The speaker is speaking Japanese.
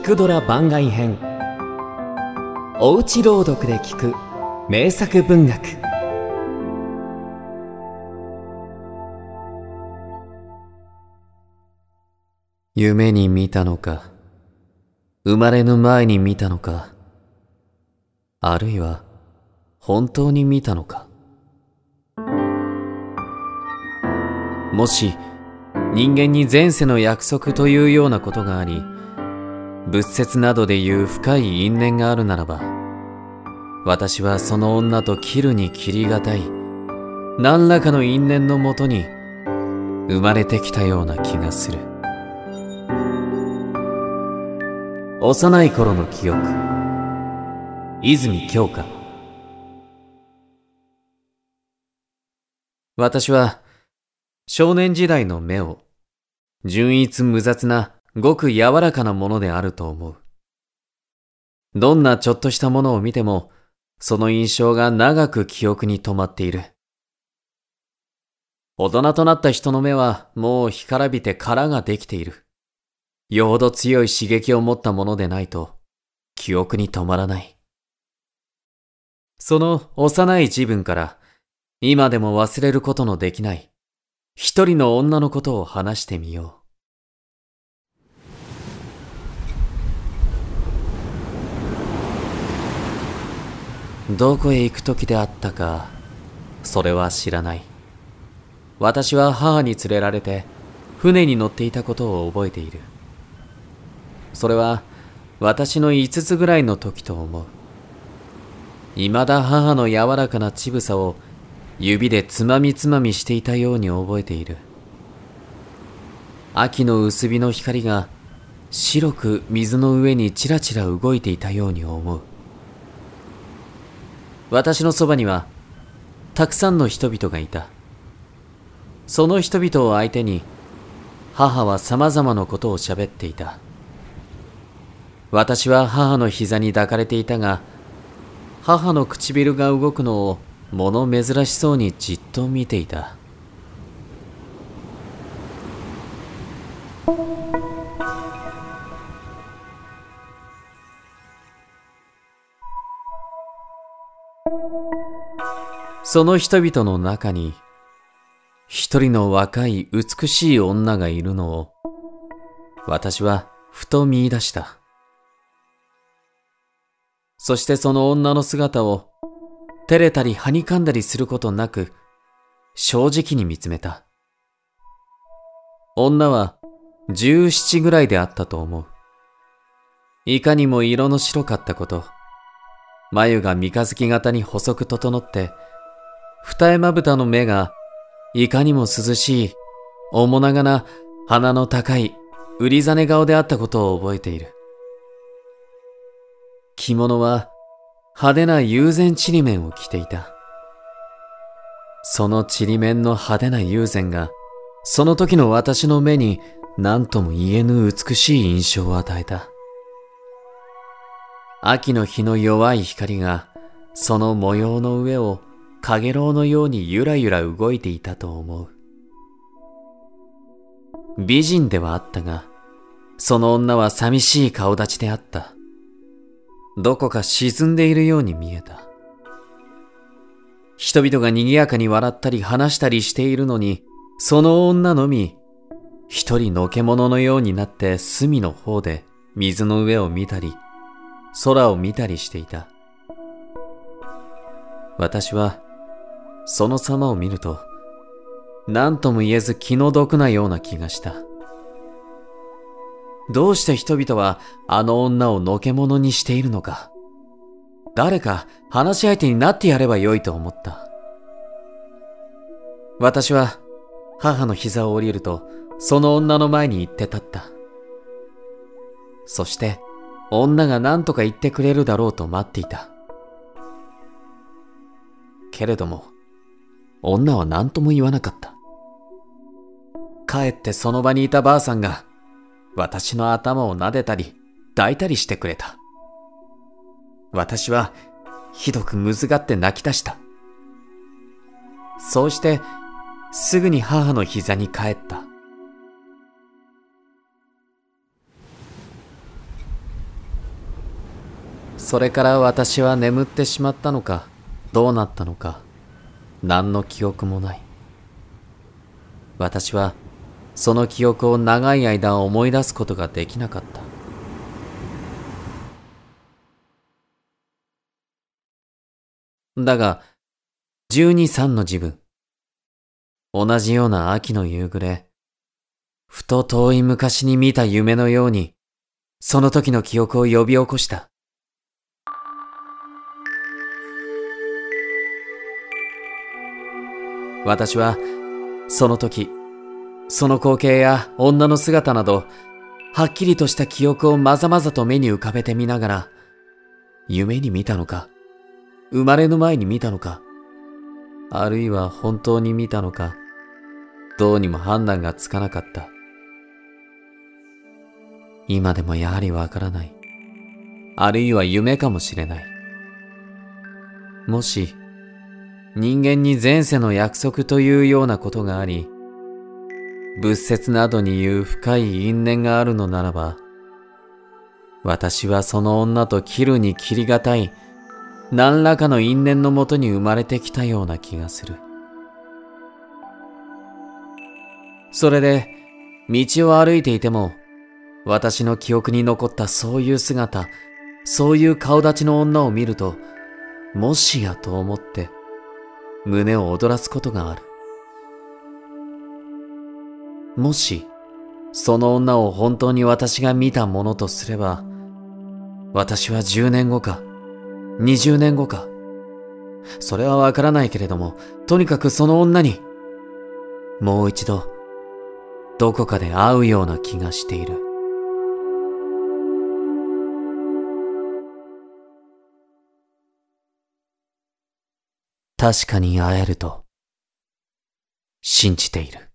聞くドラ番外編。おうち朗読で聞く名作文学。夢に見たのか生まれぬ前に見たのかあるいは本当に見たのか。もし人間に前世の約束というようなことがあり仏説などでいう深い因縁があるならば私はその女と切るに切りがたい何らかの因縁のもとに生まれてきたような気がする。幼い頃の記憶。泉鏡花。私は少年時代の目を純一無雑なごく柔らかなものであると思う。どんなちょっとしたものを見ても、その印象が長く記憶に留まっている。大人となった人の目はもう干からびて殻ができている。よほど強い刺激を持ったものでないと、記憶に止まらない。その幼い自分から、今でも忘れることのできない、一人の女のことを話してみよう。どこへ行く時であったか、それは知らない。私は母に連れられて、船に乗っていたことを覚えている。それは、私の5つぐらいの時と思う。未だ母の柔らかな乳房を指でつまみつまみしていたように覚えている。秋の薄日の光が白く水の上にちらちら動いていたように思う。私のそばには、たくさんの人々がいた。その人々を相手に、母は様々なことを喋っていた。私は母の膝に抱かれていたが、母の唇が動くのを物珍しそうにじっと見ていた。その人々の中に、一人の若い美しい女がいるのを、私はふと見出した。そしてその女の姿を、照れたりはにかんだりすることなく、正直に見つめた。女は十七ぐらいであったと思う。いかにも色の白かったこと、眉が三日月型に細く整って、二重まぶたの目が、いかにも涼しい、面長な鼻の高い、売りざね顔であったことを覚えている。着物は派手な友禅ちりめんを着ていた。そのちりめんの派手な友禅が、その時の私の目に何とも言えぬ美しい印象を与えた。秋の日の弱い光が、その模様の上をかげろうのようにゆらゆら動いていたと思う。美人ではあったが、その女は寂しい顔立ちであった。どこか沈んでいるように見えた。人々が賑やかに笑ったり話したりしているのに、その女のみ、一人のけ者のようになって隅の方で水の上を見たり、空を見たりしていた。私はその様を見ると、何とも言えず気の毒なような気がした。どうして人々はあの女をのけ者にしているのか。誰か話し相手になってやればよいと思った。私は母の膝を降りると、その女の前に行って立った。そして、女が何とか言ってくれるだろうと待っていた。けれども、女は何とも言わなかった。帰ってその場にいたばあさんが、私の頭を撫でたり、抱いたりしてくれた。私は、ひどくむずがって泣き出した。そうして、すぐに母の膝に帰った。それから私は眠ってしまったのか、どうなったのか、何の記憶もない。私は、その記憶を長い間思い出すことができなかった。だが、12、3の自分。同じような秋の夕暮れ、ふと遠い昔に見た夢のように、その時の記憶を呼び起こした。私は、その時、その光景や女の姿など、はっきりとした記憶をまざまざと目に浮かべてみながら、夢に見たのか、生まれる前に見たのか、あるいは本当に見たのか、どうにも判断がつかなかった。今でもやはりわからない。あるいは夢かもしれない。もし、人間に前世の約束というようなことがあり、仏説などに言う深い因縁があるのならば、私はその女と切るに切りがたい何らかの因縁のもとに生まれてきたような気がする。それで、道を歩いていても、私の記憶に残ったそういう姿、そういう顔立ちの女を見ると、もしやと思って、胸を躍らすことがある。もし、その女を本当に私が見たものとすれば、私は10年後か、20年後か。それはわからないけれども、とにかくその女に、もう一度、どこかで会うような気がしている。確かに会えると、信じている。